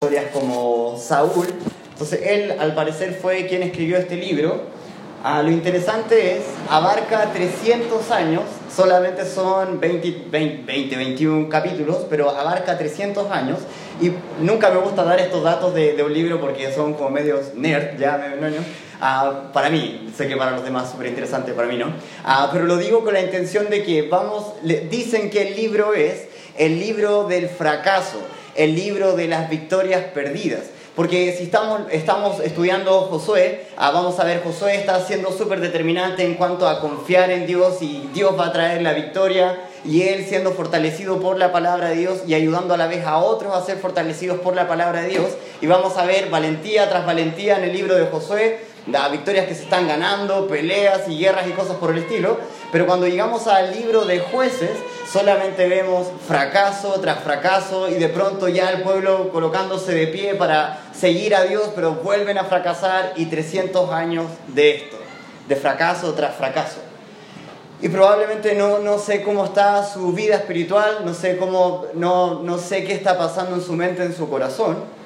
historias como Saúl. Entonces él al parecer fue quien escribió este libro. Ah, lo interesante es, abarca 300 años, solamente son 20, 20, 20, 21 capítulos, pero abarca 300 años. Y nunca me gusta dar estos datos de, de un libro porque son como medios nerd, ya medio ñoño. Ah, para mí, sé que para los demás es súper interesante, para mí no. Ah, pero lo digo con la intención de que vamos, le, dicen que el libro es el libro del fracaso el libro de las victorias perdidas. Porque si estamos, estamos estudiando Josué, ah, vamos a ver, Josué está siendo súper determinante en cuanto a confiar en Dios y Dios va a traer la victoria y él siendo fortalecido por la palabra de Dios y ayudando a la vez a otros a ser fortalecidos por la palabra de Dios. Y vamos a ver valentía tras valentía en el libro de Josué, las victorias que se están ganando, peleas y guerras y cosas por el estilo. Pero cuando llegamos al libro de jueces, solamente vemos fracaso tras fracaso y de pronto ya el pueblo colocándose de pie para seguir a Dios, pero vuelven a fracasar y 300 años de esto, de fracaso tras fracaso. Y probablemente no, no sé cómo está su vida espiritual, no sé, cómo, no, no sé qué está pasando en su mente, en su corazón,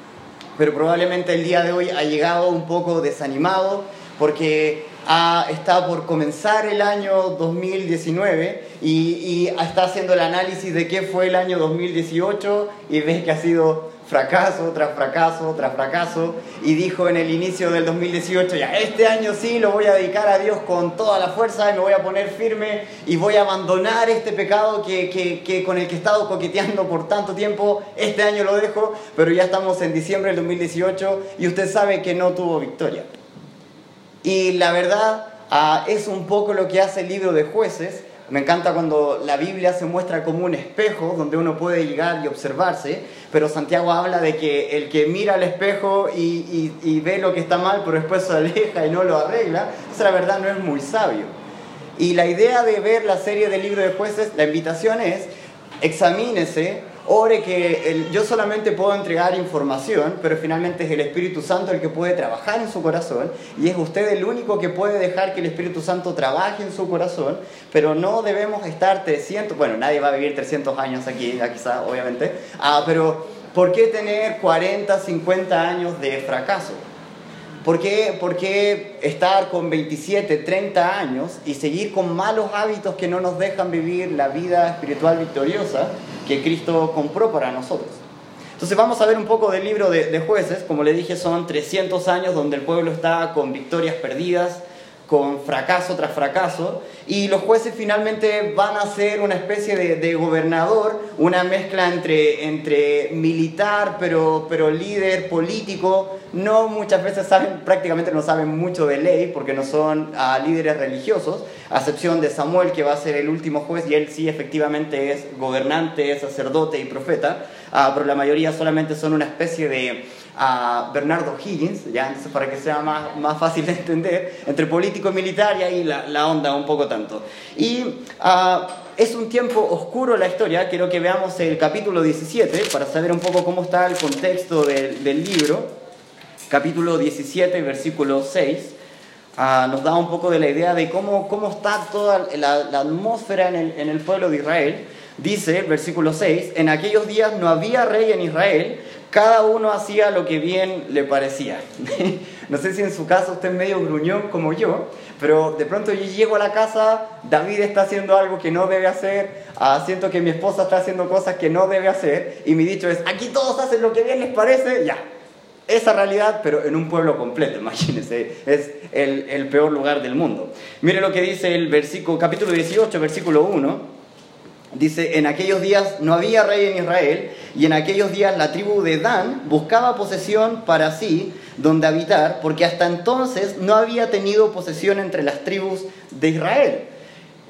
pero probablemente el día de hoy ha llegado un poco desanimado porque ha, está por comenzar el año 2019 y, y, está haciendo el análisis de qué fue el año 2018 y ves que ha sido fracaso tras fracaso tras fracaso y dijo en el inicio del 2018 ya este año sí lo voy a dedicar a Dios con toda la fuerza y me voy a poner firme y voy a abandonar este pecado que, que, que con el que he estado coqueteando por tanto tiempo este año lo dejo pero ya estamos en diciembre del 2018 y usted sabe que no tuvo victoria y la verdad uh, es un poco lo que hace el libro de jueces. Me encanta cuando la Biblia se muestra como un espejo donde uno puede llegar y observarse, pero Santiago habla de que el que mira al espejo y, ve lo que está mal, pero después se aleja y no lo arregla, esa la verdad no es muy sabio. Y la idea de ver la serie del libro de jueces, la invitación es, examínese ore que el, yo solamente puedo entregar información, pero finalmente es el Espíritu Santo el que puede trabajar en su corazón y es usted el único que puede dejar que el Espíritu Santo trabaje en su corazón, pero no debemos estar 300, bueno, nadie va a vivir 300 años aquí, quizá, obviamente, ah, pero ¿por qué tener 40, 50 años de fracaso? ¿Por qué, ¿Por qué, estar con 27, 30 años y seguir con malos hábitos que no nos dejan vivir la vida espiritual victoriosa que Cristo compró para nosotros? Entonces vamos a ver un poco del libro de, de jueces. Como le dije, son 300 años donde el pueblo está con victorias perdidas, con fracaso tras fracaso, y los jueces finalmente van a ser una especie de, gobernador, una mezcla entre, entre militar, pero, pero líder político. No muchas veces saben, prácticamente no saben mucho de ley, porque no son uh, líderes religiosos, a excepción de Samuel, que va a ser el último juez, y él sí efectivamente es gobernante, sacerdote y profeta, uh, pero la mayoría solamente son una especie de a Bernardo Higgins, ya para que sea más, más fácil de entender, entre político y militar y ahí la, la onda un poco tanto. Y uh, es un tiempo oscuro la historia, quiero que veamos el capítulo 17 para saber un poco cómo está el contexto del, del libro. Capítulo 17, versículo 6. Uh, nos da un poco de la idea de cómo, cómo está toda la, la atmósfera en el, en el pueblo de Israel. Dice, versículo 6, en aquellos días no había rey en Israel, cada uno hacía lo que bien le parecía. no sé si en su caso usted es medio gruñón como yo, pero de pronto yo llego a la casa, David está haciendo algo que no debe hacer, uh, siento que mi esposa está haciendo cosas que no debe hacer, y mi dicho es, aquí todos hacen lo que bien les parece, ya. Esa realidad, pero en un pueblo completo, imagínense, es el, el peor lugar del mundo. Mire lo que dice el versículo, capítulo 18, versículo 1. Dice, en aquellos días no había rey en Israel, y en aquellos días la tribu de Dan buscaba posesión para sí donde habitar, porque hasta entonces no había tenido posesión entre las tribus de Israel.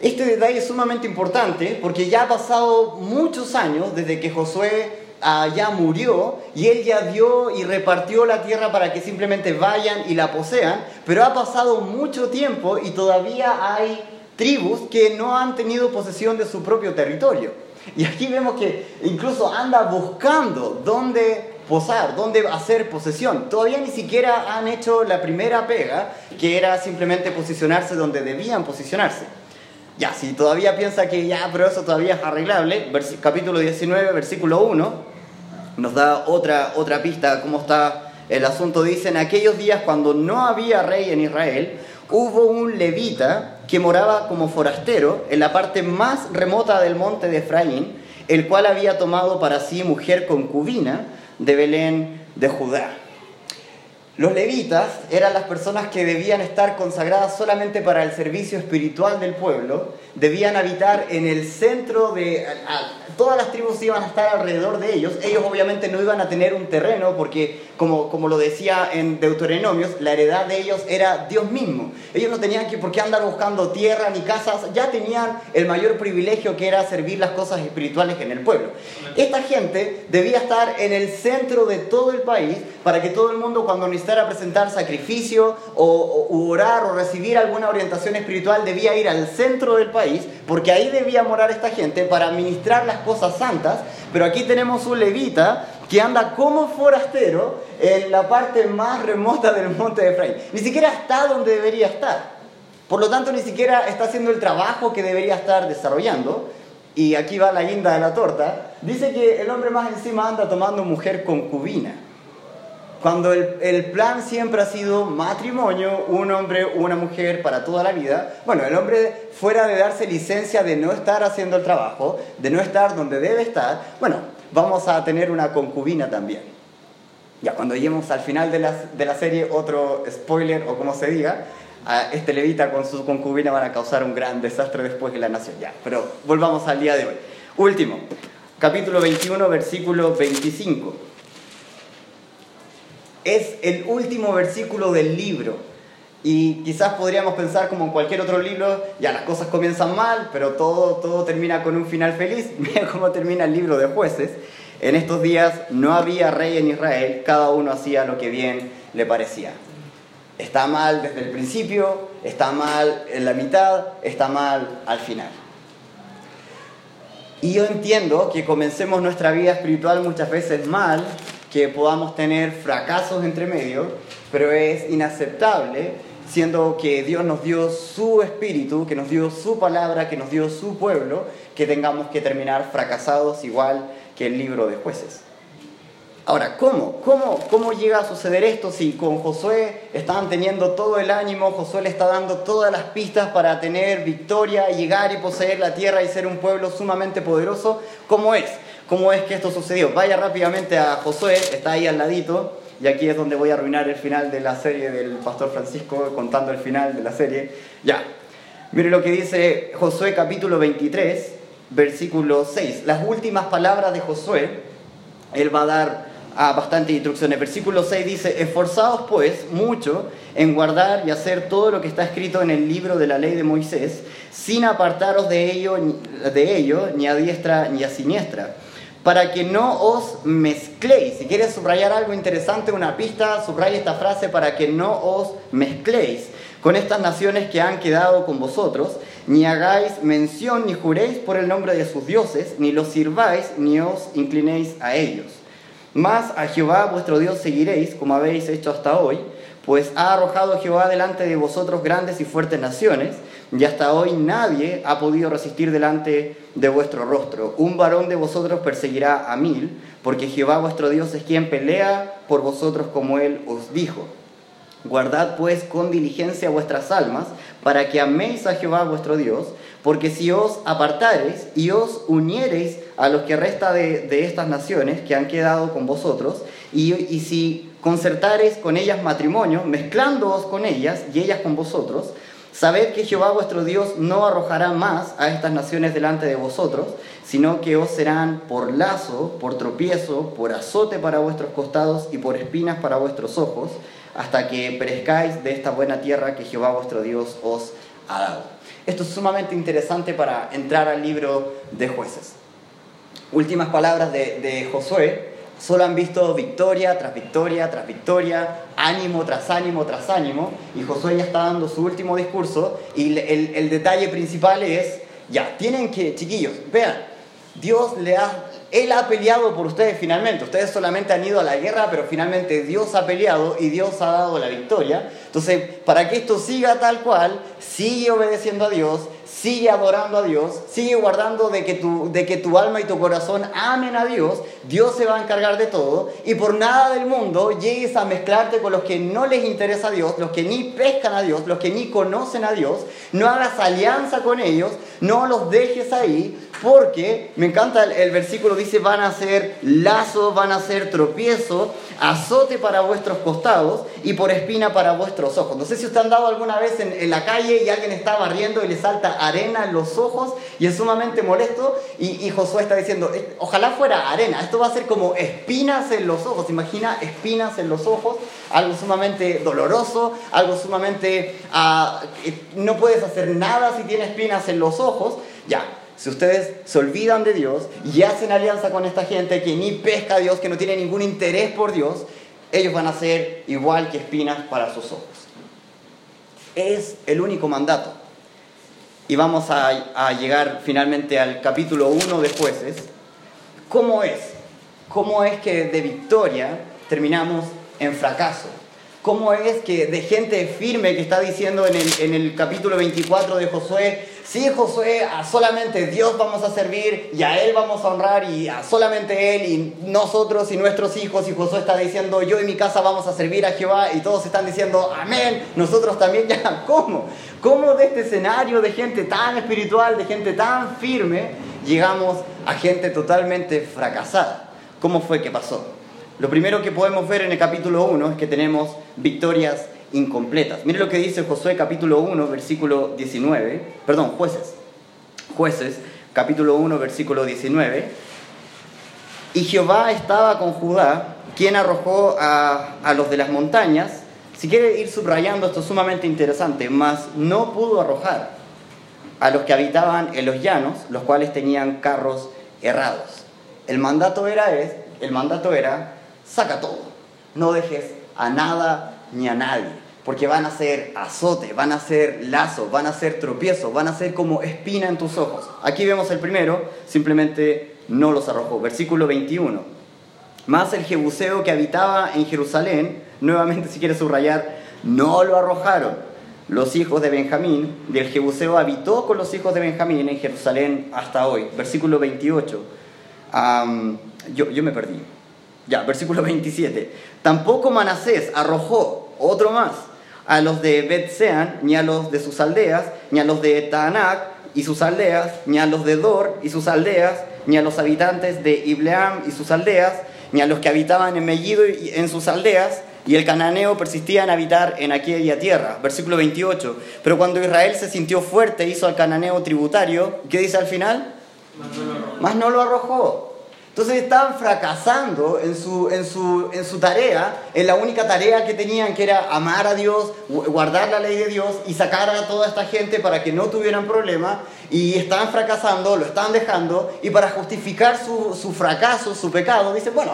Este detalle es sumamente importante porque ya ha pasado muchos años desde que Josué ya murió y él ya dio y repartió la tierra para que simplemente vayan y la posean, pero ha pasado mucho tiempo y todavía hay tribus que no han tenido posesión de su propio territorio. Y aquí vemos que incluso anda buscando dónde posar, dónde hacer posesión. Todavía ni siquiera han hecho la primera pega, que era simplemente posicionarse donde debían posicionarse. Ya, si todavía piensa que ya, pero eso todavía es arreglable, capítulo 19, versículo 1, nos da otra, otra pista cómo está el asunto. Dice, en aquellos días cuando no había rey en Israel, hubo un levita que moraba como forastero en la parte más remota del monte de Efraín, el cual había tomado para sí mujer concubina de Belén de Judá. Los levitas eran las personas que debían estar consagradas solamente para el servicio espiritual del pueblo, debían habitar en el centro de... todas las tribus iban a estar alrededor de ellos, ellos obviamente no iban a tener un terreno porque, como, como lo decía en Deuteronomios, la heredad de ellos era Dios mismo. Ellos no tenían que, por qué andar buscando tierra ni casas, ya tenían el mayor privilegio que era servir las cosas espirituales en el pueblo. Esta gente debía estar en el centro de todo el país para que todo el mundo cuando necesitara presentar sacrificio o, o orar o recibir alguna orientación espiritual debía ir al centro del país porque ahí debía morar esta gente para administrar las cosas santas. Pero aquí tenemos un levita que anda como forastero en la parte más remota del monte de Efraín. Ni siquiera está donde debería estar. Por lo tanto, ni siquiera está haciendo el trabajo que debería estar desarrollando. Y aquí va la guinda de la torta. Dice que el hombre más encima anda tomando mujer concubina. Cuando el, el, plan siempre ha sido matrimonio, un hombre, una mujer para toda la vida, bueno, el hombre fuera de darse licencia de no estar haciendo el trabajo, de no estar donde debe estar, bueno, vamos a tener una concubina también. Ya cuando lleguemos al final de la, de la serie, otro spoiler o como se diga, a este levita con su concubina van a causar un gran desastre después de la nación. Ya, pero volvamos al día de hoy. Último, capítulo 21, versículo 25 es el último versículo del libro. Y quizás podríamos pensar como en cualquier otro libro, ya las cosas comienzan mal, pero todo, todo termina con un final feliz. Mira cómo termina el libro de jueces. En estos días no había rey en Israel, cada uno hacía lo que bien le parecía. Está mal desde el principio, está mal en la mitad, está mal al final. Y yo entiendo que comencemos nuestra vida espiritual muchas veces mal que podamos tener fracasos entre medio, pero es inaceptable siendo que Dios nos dio su espíritu, que nos dio su palabra, que nos dio su pueblo, que tengamos que terminar fracasados igual que el libro de jueces. Ahora, ¿cómo? ¿Cómo, cómo llega a suceder esto si con Josué estaban teniendo todo el ánimo, Josué le está dando todas las pistas para tener victoria, llegar y poseer la tierra y ser un pueblo sumamente poderoso? ¿Cómo es? ¿Cómo es que esto sucedió? Vaya rápidamente a Josué, está ahí al ladito, y aquí es donde voy a arruinar el final de la serie del Pastor Francisco, contando el final de la serie. Ya, mire lo que dice Josué capítulo 23, versículo 6. Las últimas palabras de Josué, él va a dar a bastantes instrucciones. Versículo 6 dice, esforzaos pues mucho en guardar y hacer todo lo que está escrito en el libro de la ley de Moisés, sin apartaros de ello, de ello ni a diestra ni a siniestra para que no os mezcléis. Si quieres subrayar algo interesante, una pista, subraya esta frase para que no os mezcléis con estas naciones que han quedado con vosotros, ni hagáis mención ni juréis por el nombre de sus dioses, ni los sirváis, ni os inclinéis a ellos. Mas a Jehová vuestro Dios seguiréis, como habéis hecho hasta hoy, pues ha arrojado Jehová delante de vosotros grandes y fuertes naciones, y hasta hoy nadie ha podido resistir delante de vuestro rostro. Un varón de vosotros perseguirá a mil, porque Jehová vuestro Dios es quien pelea por vosotros como él os dijo. Guardad pues con diligencia vuestras almas, para que améis a Jehová vuestro Dios, porque si os apartareis y os uniereis a los que resta de, estas naciones que han quedado con vosotros, y, y si concertareis con ellas matrimonio, mezclándoos con ellas y ellas con vosotros, Sabed que Jehová vuestro Dios no arrojará más a estas naciones delante de vosotros, sino que os serán por lazo, por tropiezo, por azote para vuestros costados y por espinas para vuestros ojos, hasta que perezcáis de esta buena tierra que Jehová vuestro Dios os ha dado. Esto es sumamente interesante para entrar al libro de jueces. Últimas palabras de, de Josué, Solo han visto victoria tras victoria tras victoria, ánimo tras ánimo tras ánimo, y Josué ya está dando su último discurso, y el, el detalle principal es, ya, tienen que, chiquillos, vean, Dios le ha, Él ha peleado por ustedes finalmente, ustedes solamente han ido a la guerra, pero finalmente Dios ha peleado y Dios ha dado la victoria, entonces, para que esto siga tal cual, sigue obedeciendo a Dios, sigue adorando a Dios, sigue guardando de que, tu, de que tu alma y tu corazón amen a Dios, Dios se va a encargar de todo y por nada del mundo llegues a mezclarte con los que no les interesa a Dios, los que ni pescan a Dios, los que ni conocen a Dios, no hagas alianza con ellos, no los dejes ahí, porque me encanta el, versículo, dice, van a ser lazo, van a ser tropiezo, azote para vuestros costados y por espina para vuestros ojos. No sé si usted han dado alguna vez en, la calle y alguien está barriendo y le salta arena en los ojos y es sumamente molesto y, y Josué está diciendo, eh, ojalá fuera arena, esto va a ser como espinas en los ojos, imagina espinas en los ojos, algo sumamente doloroso, algo sumamente... Ah, no puedes hacer nada si tienes espinas en los ojos, ya, si ustedes se olvidan de Dios y hacen alianza con esta gente que ni pesca a Dios, que no tiene ningún interés por Dios, ellos van a ser igual que espinas para sus ojos. Es el único mandato. Y vamos a, llegar finalmente al capítulo 1 de jueces. ¿Cómo es? ¿Cómo es que de victoria terminamos en fracaso? ¿Cómo es que de gente firme que está diciendo en el, en el capítulo 24 de Josué, sí Josué, a solamente Dios vamos a servir y a Él vamos a honrar y a solamente Él y nosotros y nuestros hijos y Josué está diciendo yo y mi casa vamos a servir a Jehová y todos están diciendo amén, nosotros también ya, ¿cómo? ¿Cómo de este escenario de gente tan espiritual, de gente tan firme, llegamos a gente totalmente fracasada? ¿Cómo fue que pasó? Lo primero que podemos ver en el capítulo 1 es que tenemos victorias incompletas. Mire lo que dice Josué capítulo 1, versículo 19, perdón, jueces, jueces, capítulo 1, versículo 19. Y Jehová estaba con Judá, quien arrojó a, a los de las montañas. Si quiere ir subrayando, esto es sumamente interesante, mas no pudo arrojar a los que habitaban en los llanos, los cuales tenían carros errados. El mandato era, es, el mandato era saca todo. No dejes a nada ni a nadie, porque van a ser azote, van a ser lazo, van a ser tropiezo, van a ser como espina en tus ojos. Aquí vemos el primero, simplemente no los arrojó. Versículo 21. Más el jebuseo que habitaba en Jerusalén, nuevamente si quieres subrayar, no lo arrojaron. Los hijos de Benjamín, del jebuseo habitó con los hijos de Benjamín en Jerusalén hasta hoy. Versículo 28. yo, yo me perdí. Ya, versículo 27. Tampoco Manasés arrojó otro más a los de Betsean, ni a los de sus aldeas, ni a los de Taanac y sus aldeas, ni a los de Dor y sus aldeas, ni a los habitantes de Ibleam y sus aldeas, ni a los que habitaban en Mellido y en sus aldeas, y el cananeo persistía en habitar en aquella tierra. Versículo 28. Pero cuando Israel se sintió fuerte, hizo al cananeo tributario. ¿Qué dice al final? Más no lo arrojó. Entonces estaban fracasando en su, en, su, en su tarea, en la única tarea que tenían, que era amar a Dios, guardar la ley de Dios y sacar a toda esta gente para que no tuvieran problema. Y estaban fracasando, lo estaban dejando, y para justificar su, su fracaso, su pecado, dicen, bueno,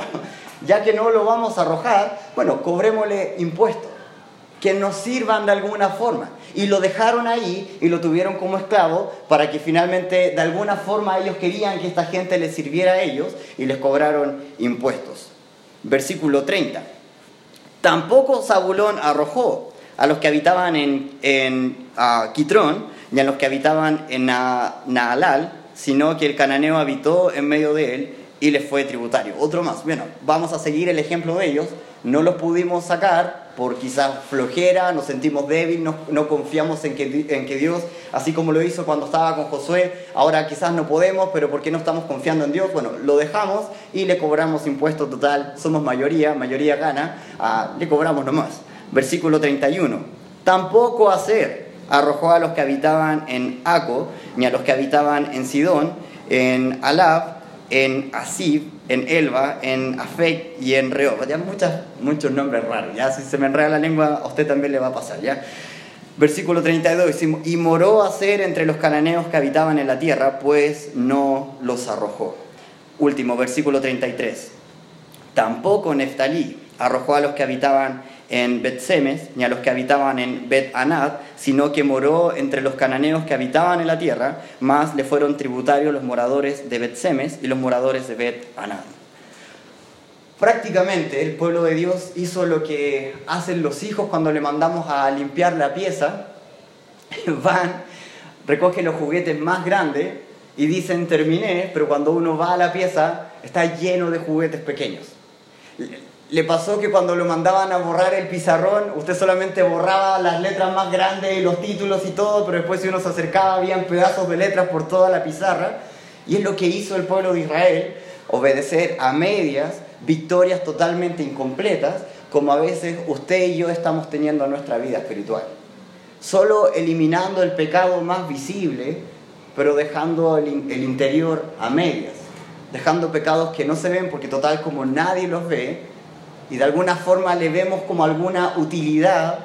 ya que no lo vamos a arrojar, bueno, cobrémosle impuestos, que nos sirvan de alguna forma y lo dejaron ahí y lo tuvieron como esclavo para que finalmente de alguna forma ellos querían que esta gente les sirviera a ellos y les cobraron impuestos. Versículo 30. Tampoco Zabulón arrojó a los que habitaban en, en Quitrón ni a los que habitaban en Naalal, sino que el cananeo habitó en medio de él y les fue tributario. Otro más. Bueno, vamos a seguir el ejemplo de ellos. No los pudimos sacar por quizás flojera, nos sentimos débiles, no, no confiamos en que, en que, Dios, así como lo hizo cuando estaba con Josué, ahora quizás no podemos, pero ¿por qué no estamos confiando en Dios? Bueno, lo dejamos y le cobramos impuesto total, somos mayoría, mayoría gana, ah, le cobramos nomás. Versículo 31. Tampoco hacer arrojó a los que habitaban en Aco, ni a los que habitaban en Sidón, en Alab, en Asib, en Elba, en Afek y en Rehob. Ya muchas, muchos nombres raros. Ya si se me enreda la lengua, a usted también le va a pasar. ¿ya? Versículo 32. Y moró a ser entre los cananeos que habitaban en la tierra, pues no los arrojó. Último, versículo 33. Tampoco Neftalí arrojó a los que habitaban en Bet-Semes, ni a los que habitaban en Bet-Anad, sino que moró entre los cananeos que habitaban en la tierra, más le fueron tributarios los moradores de Bet-Semes y los moradores de Bet-Anad. Prácticamente el pueblo de Dios hizo lo que hacen los hijos cuando le mandamos a limpiar la pieza. Van, recoge los juguetes más grandes y dicen terminé, pero cuando uno va a la pieza está lleno de juguetes pequeños. Le pasó que cuando lo mandaban a borrar el pizarrón, usted solamente borraba las letras más grandes y los títulos y todo, pero después si uno se acercaba habían pedazos de letras por toda la pizarra. Y es lo que hizo el pueblo de Israel, obedecer a medias, victorias totalmente incompletas, como a veces usted y yo estamos teniendo en nuestra vida espiritual. Solo eliminando el pecado más visible, pero dejando el, el interior a medias, dejando pecados que no se ven porque total como nadie los ve, y de alguna forma le vemos como alguna utilidad,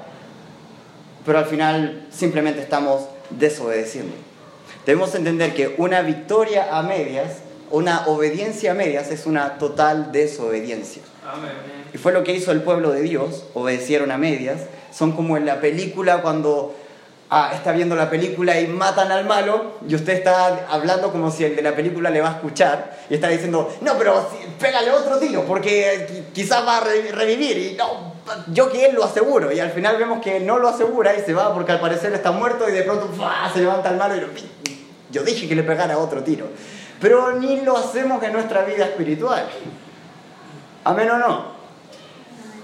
pero al final simplemente estamos desobedeciendo. Debemos entender que una victoria a medias, una obediencia a medias es una total desobediencia. Y fue lo que hizo el pueblo de Dios, obedecieron a medias. Son como en la película cuando ah, está viendo la película y matan al malo y usted está hablando como si el de la película le va a escuchar y está diciendo, no, pero pégale otro tiro porque quizás va a revivir y no, yo que él lo aseguro y al final vemos que no lo asegura y se va porque al parecer está muerto y de pronto se levanta el malo y yo dije que le pegara otro tiro. Pero ni lo hacemos en nuestra vida espiritual. Amén o no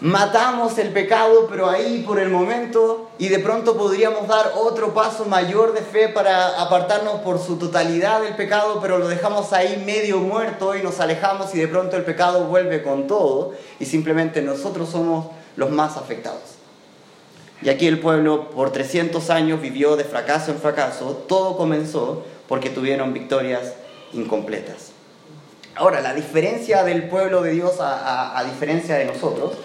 matamos el pecado, pero ahí por el momento, y de pronto podríamos dar otro paso mayor de fe para apartarnos por su totalidad del pecado, pero lo dejamos ahí medio muerto y nos alejamos y de pronto el pecado vuelve con todo y simplemente nosotros somos los más afectados. Y aquí el pueblo por 300 años vivió de fracaso en fracaso, todo comenzó porque tuvieron victorias incompletas. Ahora, la diferencia del pueblo de Dios a, a diferencia de nosotros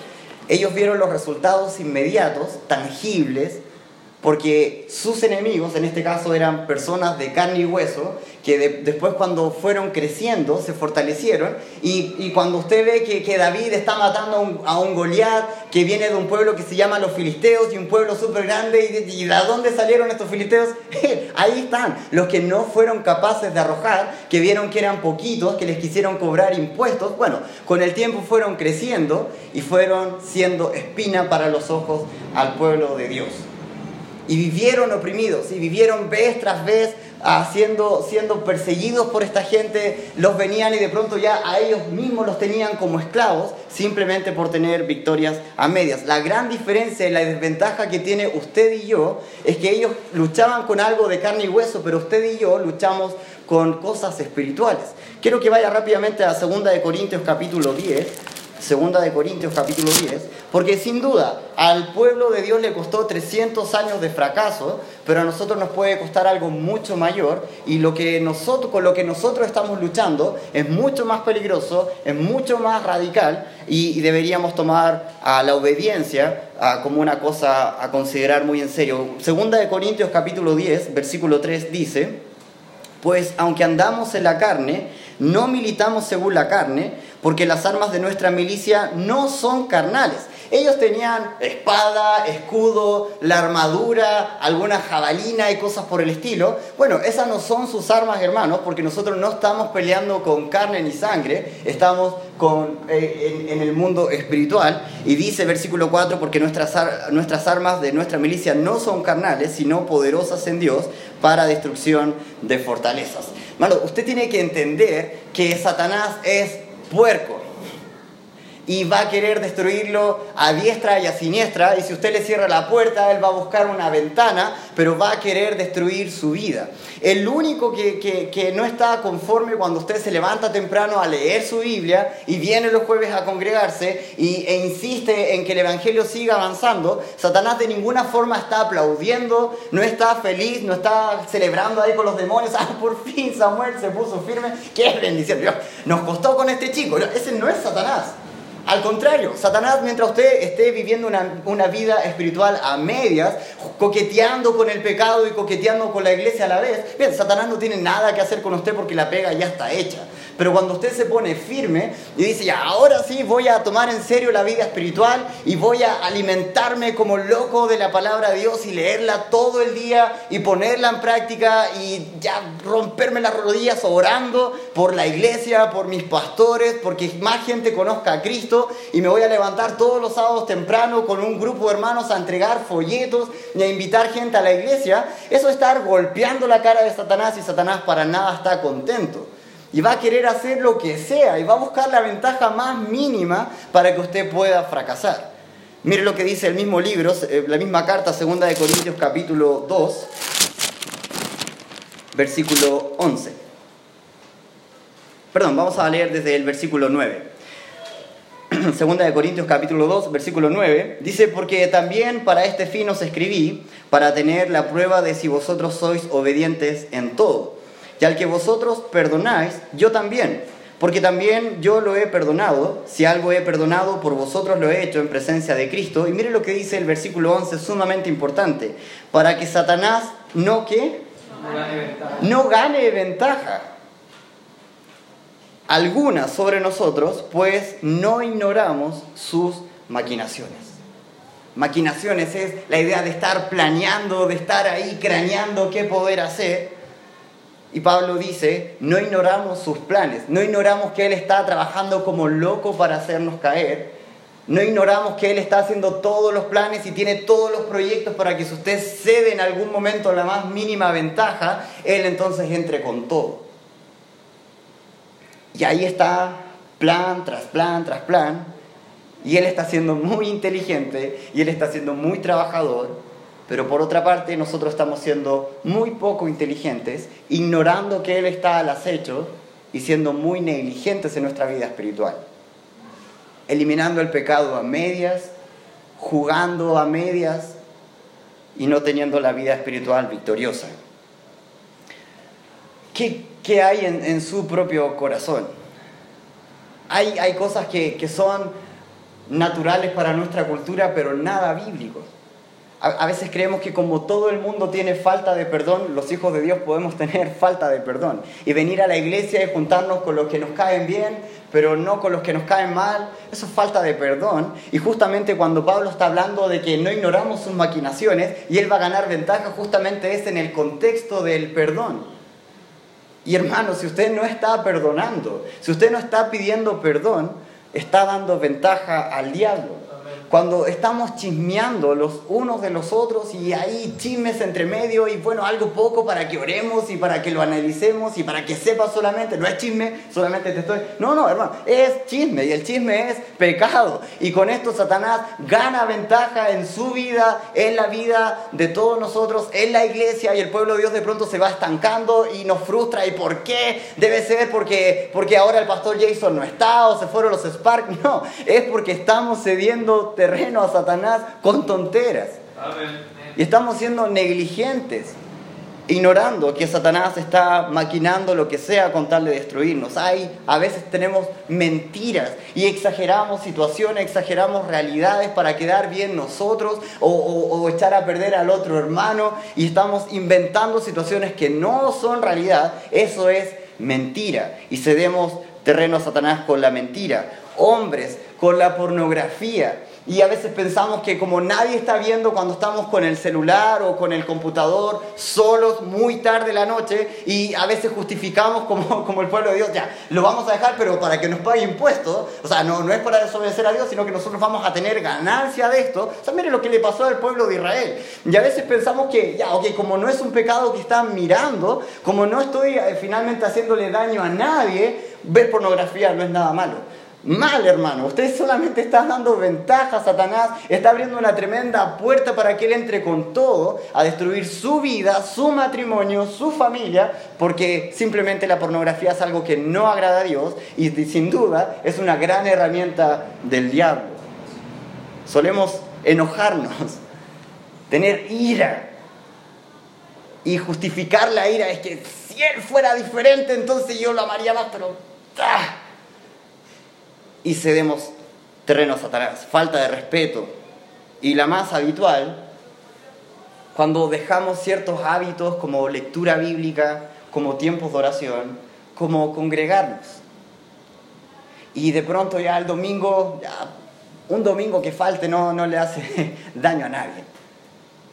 ellos vieron los resultados inmediatos, tangibles, porque sus enemigos, en este caso eran personas de carne y hueso, que después cuando fueron creciendo se fortalecieron, y, cuando usted ve que, David está matando a un, a un, Goliat que viene de un pueblo que se llama los Filisteos, y un pueblo súper grande, y, de, dónde salieron estos Filisteos? Ahí están, los que no fueron capaces de arrojar, que vieron que eran poquitos, que les quisieron cobrar impuestos, bueno, con el tiempo fueron creciendo y fueron siendo espina para los ojos al pueblo de Dios y vivieron oprimidos y vivieron vez tras vez siendo, siendo perseguidos por esta gente, los venían y de pronto ya a ellos mismos los tenían como esclavos simplemente por tener victorias a medias. La gran diferencia y la desventaja que tiene usted y yo es que ellos luchaban con algo de carne y hueso, pero usted y yo luchamos con cosas espirituales. Quiero que vaya rápidamente a 2 de Corintios capítulo 10. Segunda de Corintios capítulo 10, porque sin duda al pueblo de Dios le costó 300 años de fracaso, pero a nosotros nos puede costar algo mucho mayor y lo que nosotros, con lo que nosotros estamos luchando es mucho más peligroso, es mucho más radical y, deberíamos tomar a la obediencia como una cosa a considerar muy en serio. Segunda de Corintios capítulo 10, versículo 3 dice, pues aunque andamos en la carne, no militamos según la carne, porque las armas de nuestra milicia no son carnales. Ellos tenían espada, escudo, la armadura, alguna jabalina y cosas por el estilo. Bueno, esas no son sus armas, hermanos, porque nosotros no estamos peleando con carne ni sangre, estamos eh, en, el mundo espiritual. Y dice versículo 4, porque nuestras armas de nuestra milicia no son carnales, sino poderosas en Dios para destrucción de fortalezas. Hermano, usted tiene que entender que Satanás es puerco y va a querer destruirlo a diestra y a siniestra. Y si usted le cierra la puerta, él va a buscar una ventana, pero va a querer destruir su vida. El único que, no está conforme cuando usted se levanta temprano a leer su Biblia y viene los jueves a congregarse y, e insiste en que el Evangelio siga avanzando, Satanás de ninguna forma está aplaudiendo, no está feliz, no está celebrando ahí con los demonios. Ah, por fin Samuel se puso firme. Qué bendición. Nos costó con este chico. Ese no es Satanás. Al contrario, Satanás, mientras usted esté viviendo una, vida espiritual a medias, coqueteando con el pecado y coqueteando con la iglesia a la vez, bien, Satanás no tiene nada que hacer con usted porque la pega ya está hecha. Pero cuando usted se pone firme y dice, ya, ahora sí voy a tomar en serio la vida espiritual y voy a alimentarme como loco de la palabra de Dios y leerla todo el día y ponerla en práctica y ya romperme las rodillas orando por la iglesia, por mis pastores, porque más gente conozca a Cristo y me voy a levantar todos los sábados temprano con un grupo de hermanos a entregar folletos y a invitar gente a la iglesia, eso es estar golpeando la cara de Satanás y Satanás para nada está contento. Y va a querer hacer lo que sea y va a buscar la ventaja más mínima para que usted pueda fracasar. Mire lo que dice el mismo libro, eh, la misma carta, segunda de Corintios capítulo 2, versículo 11. Perdón, vamos a leer desde el versículo 9. Segunda de Corintios capítulo 2, versículo 9, dice, porque también para este fin os escribí, para tener la prueba de si vosotros sois obedientes en todo. Y al que vosotros perdonáis, yo también, porque también yo lo he perdonado, si algo he perdonado, por vosotros lo he hecho en presencia de Cristo. Y mire lo que dice el versículo 11, sumamente importante, para que Satanás no que gane ventaja alguna sobre nosotros, pues no ignoramos sus maquinaciones. Maquinaciones es la idea de estar planeando, de estar ahí craneando qué poder hacer. Y Pablo dice, no ignoramos sus planes, no ignoramos que Él está trabajando como loco para hacernos caer, no ignoramos que Él está haciendo todos los planes y tiene todos los proyectos para que si usted cede en algún momento la más mínima ventaja, Él entonces entre con todo. Y ahí está plan tras plan tras plan. Y él está siendo muy inteligente y él está siendo muy trabajador. Pero por otra parte nosotros estamos siendo muy poco inteligentes, ignorando que Él está al acecho y siendo muy negligentes en nuestra vida espiritual. Eliminando el pecado a medias, jugando a medias y no teniendo la vida espiritual victoriosa. ¿Qué, qué hay en, en, su propio corazón? Hay, hay cosas que, que, son naturales para nuestra cultura, pero nada bíblicos. A, veces creemos que como todo el mundo tiene falta de perdón, los hijos de Dios podemos tener falta de perdón. Y venir a la iglesia y juntarnos con los que nos caen bien, pero no con los que nos caen mal, eso es falta de perdón. Y justamente cuando Pablo está hablando de que no ignoramos sus maquinaciones y él va a ganar ventaja, justamente es en el contexto del perdón. Y hermano, si usted no está perdonando, si usted no está pidiendo perdón, está dando ventaja al diablo. Cuando estamos chismeando los unos de los otros y hay chismes entre medio y bueno, algo poco para que oremos y para que lo analicemos y para que sepa solamente, no es chisme, solamente te estoy... No, no, hermano, es chisme y el chisme es pecado. Y con esto Satanás gana ventaja en su vida, en la vida de todos nosotros, en la iglesia y el pueblo de Dios de pronto se va estancando y nos frustra. ¿Y por qué? Debe ser porque, porque ahora el pastor Jason no está o se fueron los Spark. No, es porque estamos cediendo terreno a Satanás con tonteras. Y estamos siendo negligentes, ignorando que Satanás está maquinando lo que sea con tal de destruirnos. Hay, a veces tenemos mentiras y exageramos situaciones, exageramos realidades para quedar bien nosotros o, o, o echar a perder al otro hermano y estamos inventando situaciones que no son realidad. Eso es mentira y cedemos terreno a Satanás con la mentira. Hombres con la pornografía y a veces pensamos que como nadie está viendo cuando estamos con el celular o con el computador, solos, muy tarde la noche, y a veces justificamos como, como el pueblo de Dios, ya, lo vamos a dejar, pero para que nos pague impuestos, o sea, no, no es para desobedecer a Dios, sino que nosotros vamos a tener ganancia de esto. O sea, mire lo que le pasó al pueblo de Israel. Y a veces pensamos que, ya, ok, como no es un pecado que están mirando, como no estoy eh, finalmente haciéndole daño a nadie, ver pornografía no es nada malo. Mal, hermano. Usted solamente está dando ventaja a Satanás, está abriendo una tremenda puerta para que él entre con todo a destruir su vida, su matrimonio, su familia, porque simplemente la pornografía es algo que no agrada a Dios y sin duda es una gran herramienta del diablo. Solemos enojarnos, tener ira y justificar la ira es que si él fuera diferente entonces yo lo amaría más, pero... ¡ah! Y cedemos terreno a falta de respeto. Y la más habitual, cuando dejamos ciertos hábitos como lectura bíblica, como tiempos de oración, como congregarnos. y de pronto ya el domingo, ya un domingo que falte no, no le hace daño a nadie.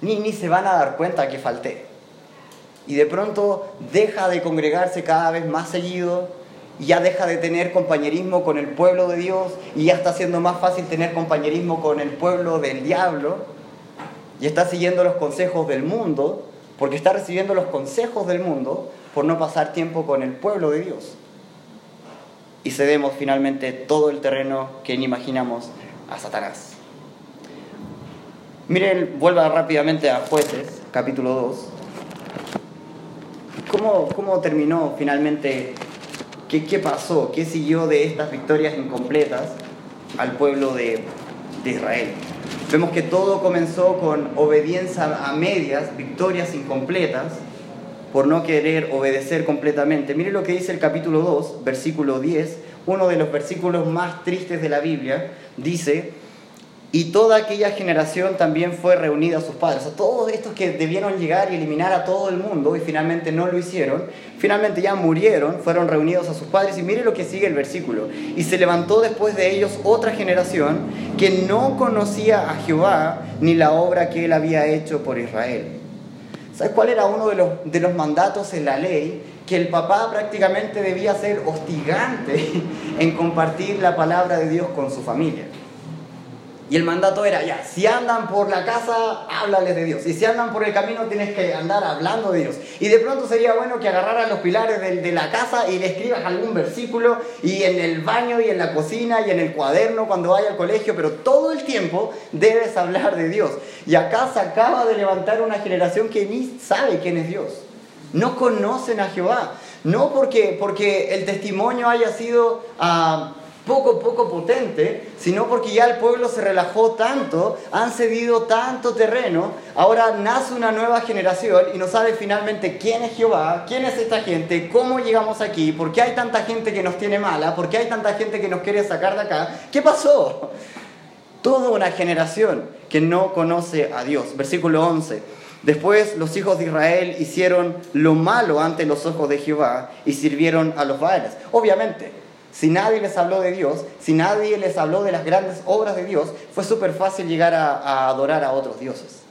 Ni, ni se van a dar cuenta que falté. Y de pronto deja de congregarse cada vez más seguido, ya deja de tener compañerismo con el pueblo de Dios y ya está siendo más fácil tener compañerismo con el pueblo del diablo y está siguiendo los consejos del mundo porque está recibiendo los consejos del mundo por no pasar tiempo con el pueblo de Dios. Y cedemos finalmente todo el terreno que ni imaginamos a Satanás. Miren, vuelva rápidamente a jueces, capítulo 2. ¿Cómo, cómo terminó finalmente ¿Qué, pasó? ¿Qué siguió de estas victorias incompletas al pueblo de, Israel? Vemos que todo comenzó con obediencia a medias, victorias incompletas, por no querer obedecer completamente. Mire lo que dice el capítulo 2, versículo 10, uno de los versículos más tristes de la Biblia, dice, y toda aquella generación también fue reunida a sus padres. O sea, todos estos que debieron llegar y eliminar a todo el mundo y finalmente no lo hicieron, finalmente ya murieron, fueron reunidos a sus padres. Y mire lo que sigue el versículo. Y se levantó después de ellos otra generación que no conocía a Jehová ni la obra que él había hecho por Israel. ¿Sabes cuál era uno de los, de los mandatos en la ley? Que el papá prácticamente debía ser hostigante en compartir la palabra de Dios con su familia. Y el mandato era, ya, si andan por la casa, háblales de Dios. Y si andan por el camino, tienes que andar hablando de Dios. Y de pronto sería bueno que agarraras los pilares de, la casa y le escribas algún versículo, y en el baño, y en la cocina, y en el cuaderno cuando vaya al colegio, pero todo el tiempo debes hablar de Dios. Y acá se acaba de levantar una generación que ni sabe quién es Dios. No conocen a Jehová. No porque, porque el testimonio haya sido... Uh, poco poco potente, sino porque ya el pueblo se relajó tanto, han cedido tanto terreno, ahora nace una nueva generación y no sabe finalmente quién es Jehová, quién es esta gente, cómo llegamos aquí, por qué hay tanta gente que nos tiene mala, por qué hay tanta gente que nos quiere sacar de acá. ¿Qué pasó? Toda una generación que no conoce a Dios. Versículo 11. Después los hijos de Israel hicieron lo malo ante los ojos de Jehová y sirvieron a los Baales. Obviamente, si nadie les habló de Dios, si nadie les habló de las grandes obras de Dios, fue súper fácil llegar a, adorar a otros dioses.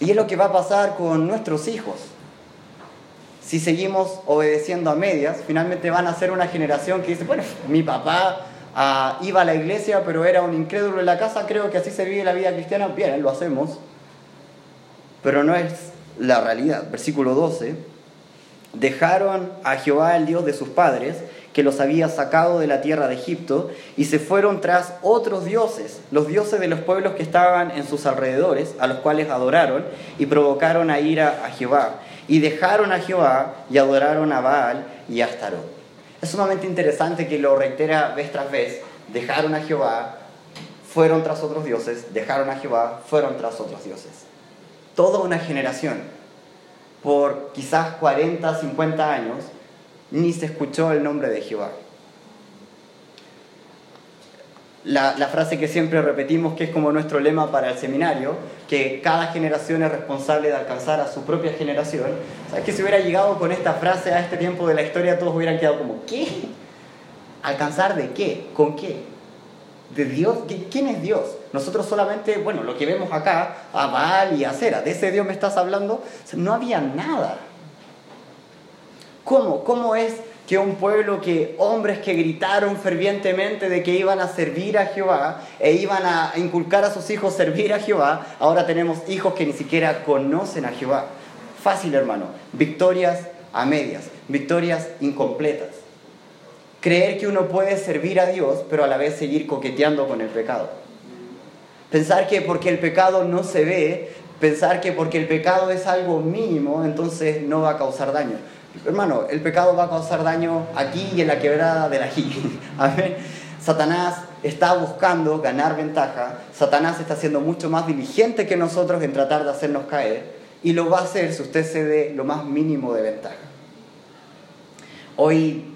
Y es lo que va a pasar con nuestros hijos. Si seguimos obedeciendo a medias, finalmente van a ser una generación que dice, bueno, mi papá ah, iba a la iglesia, pero era un incrédulo en la casa, creo que así se vive la vida cristiana, bien, lo hacemos, pero no es la realidad. Versículo 12, dejaron a Jehová el Dios de sus padres, que los había sacado de la tierra de Egipto y se fueron tras otros dioses, los dioses de los pueblos que estaban en sus alrededores, a los cuales adoraron y provocaron a ira a Jehová. Y dejaron a Jehová y adoraron a Baal y a Astarot. Es sumamente interesante que lo reitera vez tras vez. Dejaron a Jehová, fueron tras otros dioses, dejaron a Jehová, fueron tras otros dioses. Toda una generación, por quizás 40, 50 años, ni se escuchó el nombre de Jehová. La, frase que siempre repetimos, que es como nuestro lema para el seminario, que cada generación es responsable de alcanzar a su propia generación. ¿Sabes que si hubiera llegado con esta frase a este tiempo de la historia, todos hubieran quedado como, ¿qué? ¿Alcanzar de qué? ¿Con qué? ¿De Dios? ¿Quién es Dios? Nosotros solamente, bueno, lo que vemos acá, a Baal y a Cera, ¿de ese Dios me estás hablando? no había nada. ¿Cómo? ¿Cómo es que un pueblo que hombres que gritaron fervientemente de que iban a servir a Jehová e iban a inculcar a sus hijos servir a Jehová, ahora tenemos hijos que ni siquiera conocen a Jehová? Fácil, hermano. Victorias a medias, victorias incompletas. Creer que uno puede servir a Dios, pero a la vez seguir coqueteando con el pecado. Pensar que porque el pecado no se ve, pensar que porque el pecado es algo mínimo, entonces no va a causar daño. Hermano, el pecado va a causar daño aquí y en la quebrada de la Amén. Satanás está buscando ganar ventaja. Satanás está siendo mucho más diligente que nosotros en tratar de hacernos caer. Y lo va a hacer si usted se dé lo más mínimo de ventaja. Hoy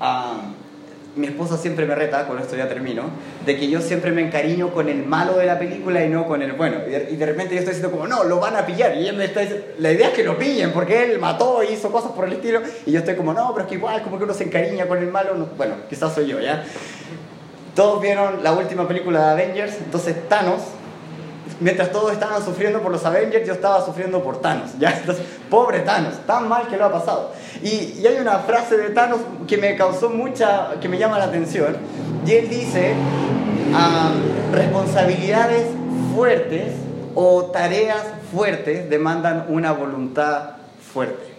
mi esposa siempre me reta, con esto ya termino, de que yo siempre me encariño con el malo de la película y no con el bueno. Y de, repente yo estoy diciendo como, no, lo van a pillar. Y ella me está diciendo, la idea es que lo pillen, porque él mató y hizo cosas por el estilo. Y yo estoy como, no, pero es que igual, como que uno se encariña con el malo. Bueno, quizás soy yo, ¿ya? Todos vieron la última película de Avengers, entonces Thanos mientras todos estaban sufriendo por los Avengers, yo estaba sufriendo por Thanos. ¿ya? Entonces, pobre Thanos, tan mal que lo ha pasado. Y, hay una frase de Thanos que me causó mucha, que me llama la atención, y él dice, ah, responsabilidades fuertes o tareas fuertes demandan una voluntad fuerte.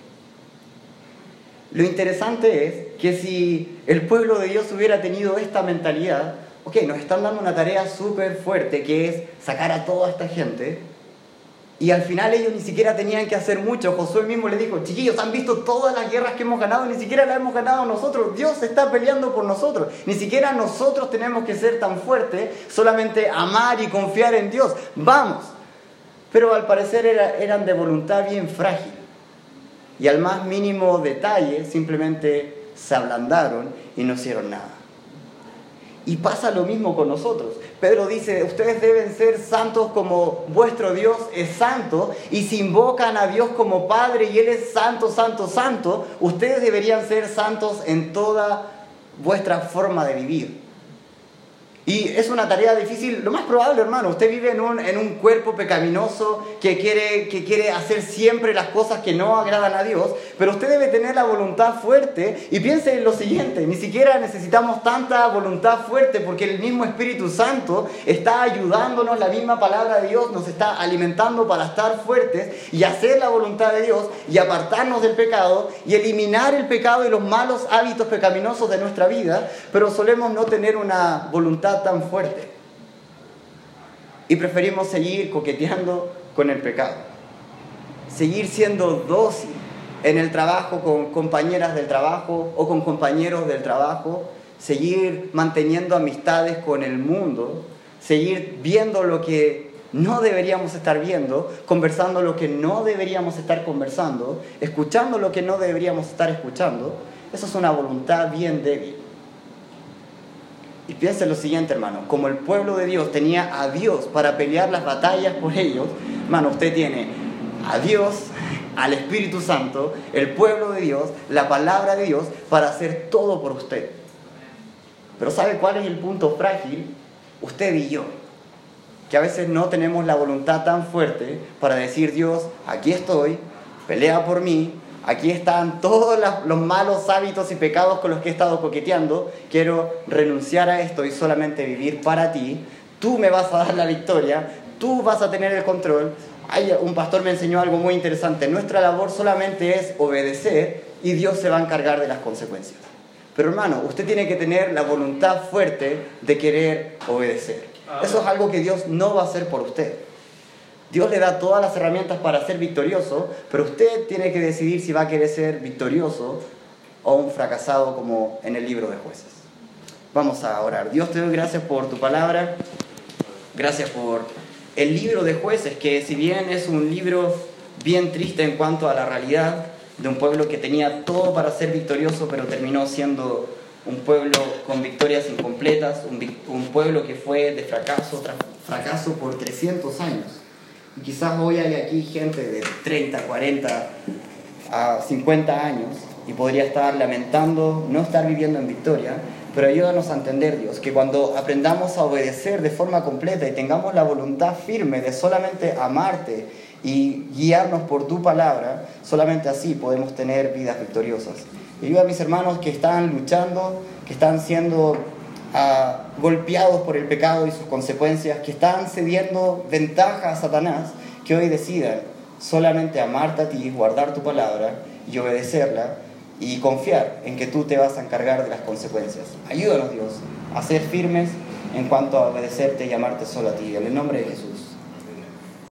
Lo interesante es que si el pueblo de Dios hubiera tenido esta mentalidad, ok, nos están dando una tarea súper fuerte que es sacar a toda esta gente. Y al final ellos ni siquiera tenían que hacer mucho. Josué mismo le dijo, chiquillos, han visto todas las guerras que hemos ganado, ni siquiera las hemos ganado nosotros. Dios está peleando por nosotros. Ni siquiera nosotros tenemos que ser tan fuertes, solamente amar y confiar en Dios. Vamos. Pero al parecer eran de voluntad bien frágil. Y al más mínimo detalle simplemente se ablandaron y no hicieron nada. Y pasa lo mismo con nosotros. Pedro dice, ustedes deben ser santos como vuestro Dios es santo, y si invocan a Dios como Padre y Él es santo, santo, santo, ustedes deberían ser santos en toda vuestra forma de vivir. Y es una tarea difícil, lo más probable, hermano, usted vive en un, en un cuerpo pecaminoso que quiere, que quiere hacer siempre las cosas que no agradan a Dios, pero usted debe tener la voluntad fuerte y piense en lo siguiente, ni siquiera necesitamos tanta voluntad fuerte porque el mismo Espíritu Santo está ayudándonos, la misma palabra de Dios nos está alimentando para estar fuertes y hacer la voluntad de Dios y apartarnos del pecado y eliminar el pecado y los malos hábitos pecaminosos de nuestra vida, pero solemos no tener una voluntad tan fuerte. Y preferimos seguir coqueteando con el pecado. Seguir siendo dócil en el trabajo con compañeras del trabajo o con compañeros del trabajo. Seguir manteniendo amistades con el mundo. Seguir viendo lo que no deberíamos estar viendo, conversando lo que no deberíamos estar conversando, escuchando lo que no deberíamos estar escuchando. Eso es una voluntad bien débil. Y piensa lo siguiente, hermano, como el pueblo de Dios tenía a Dios para pelear las batallas por ellos, hermano, usted tiene a Dios, al Espíritu Santo, el pueblo de Dios, la palabra de Dios, para hacer todo por usted. Pero ¿sabe cuál es el punto frágil? Usted y yo, que a veces no tenemos la voluntad tan fuerte para decir, Dios, aquí estoy, pelea por mí, Aquí están todos los malos hábitos y pecados con los que he estado coqueteando. Quiero renunciar a esto y solamente vivir para ti. Tú me vas a dar la victoria, tú vas a tener el control. Hay, un pastor me enseñó algo muy interesante. Nuestra labor solamente es obedecer y Dios se va a encargar de las consecuencias. Pero hermano, usted tiene que tener la voluntad fuerte de querer obedecer. Eso es algo que Dios no va a hacer por usted. Dios le da todas las herramientas para ser victorioso, pero usted tiene que decidir si va a querer ser victorioso o un fracasado como en el libro de jueces. Vamos a orar. Dios te doy gracias por tu palabra, gracias por el libro de jueces, que si bien es un libro bien triste en cuanto a la realidad de un pueblo que tenía todo para ser victorioso, pero terminó siendo un pueblo con victorias incompletas, un, un pueblo que fue de fracaso tras fracaso por 300 años. Y quizás hoy hay aquí gente de 30, 40 a 50 años y podría estar lamentando no estar viviendo en victoria, pero ayúdanos a entender, Dios, que cuando aprendamos a obedecer de forma completa y tengamos la voluntad firme de solamente amarte y guiarnos por tu palabra, solamente así podemos tener vidas victoriosas. ayuda a mis hermanos que están luchando, que están siendo golpeados por el pecado y sus consecuencias, que están cediendo ventaja a Satanás, que hoy decidan solamente amarte a ti, guardar tu palabra y obedecerla y confiar en que tú te vas a encargar de las consecuencias. Ayúdanos Dios a ser firmes en cuanto a obedecerte y amarte solo a ti. En el nombre de Jesús.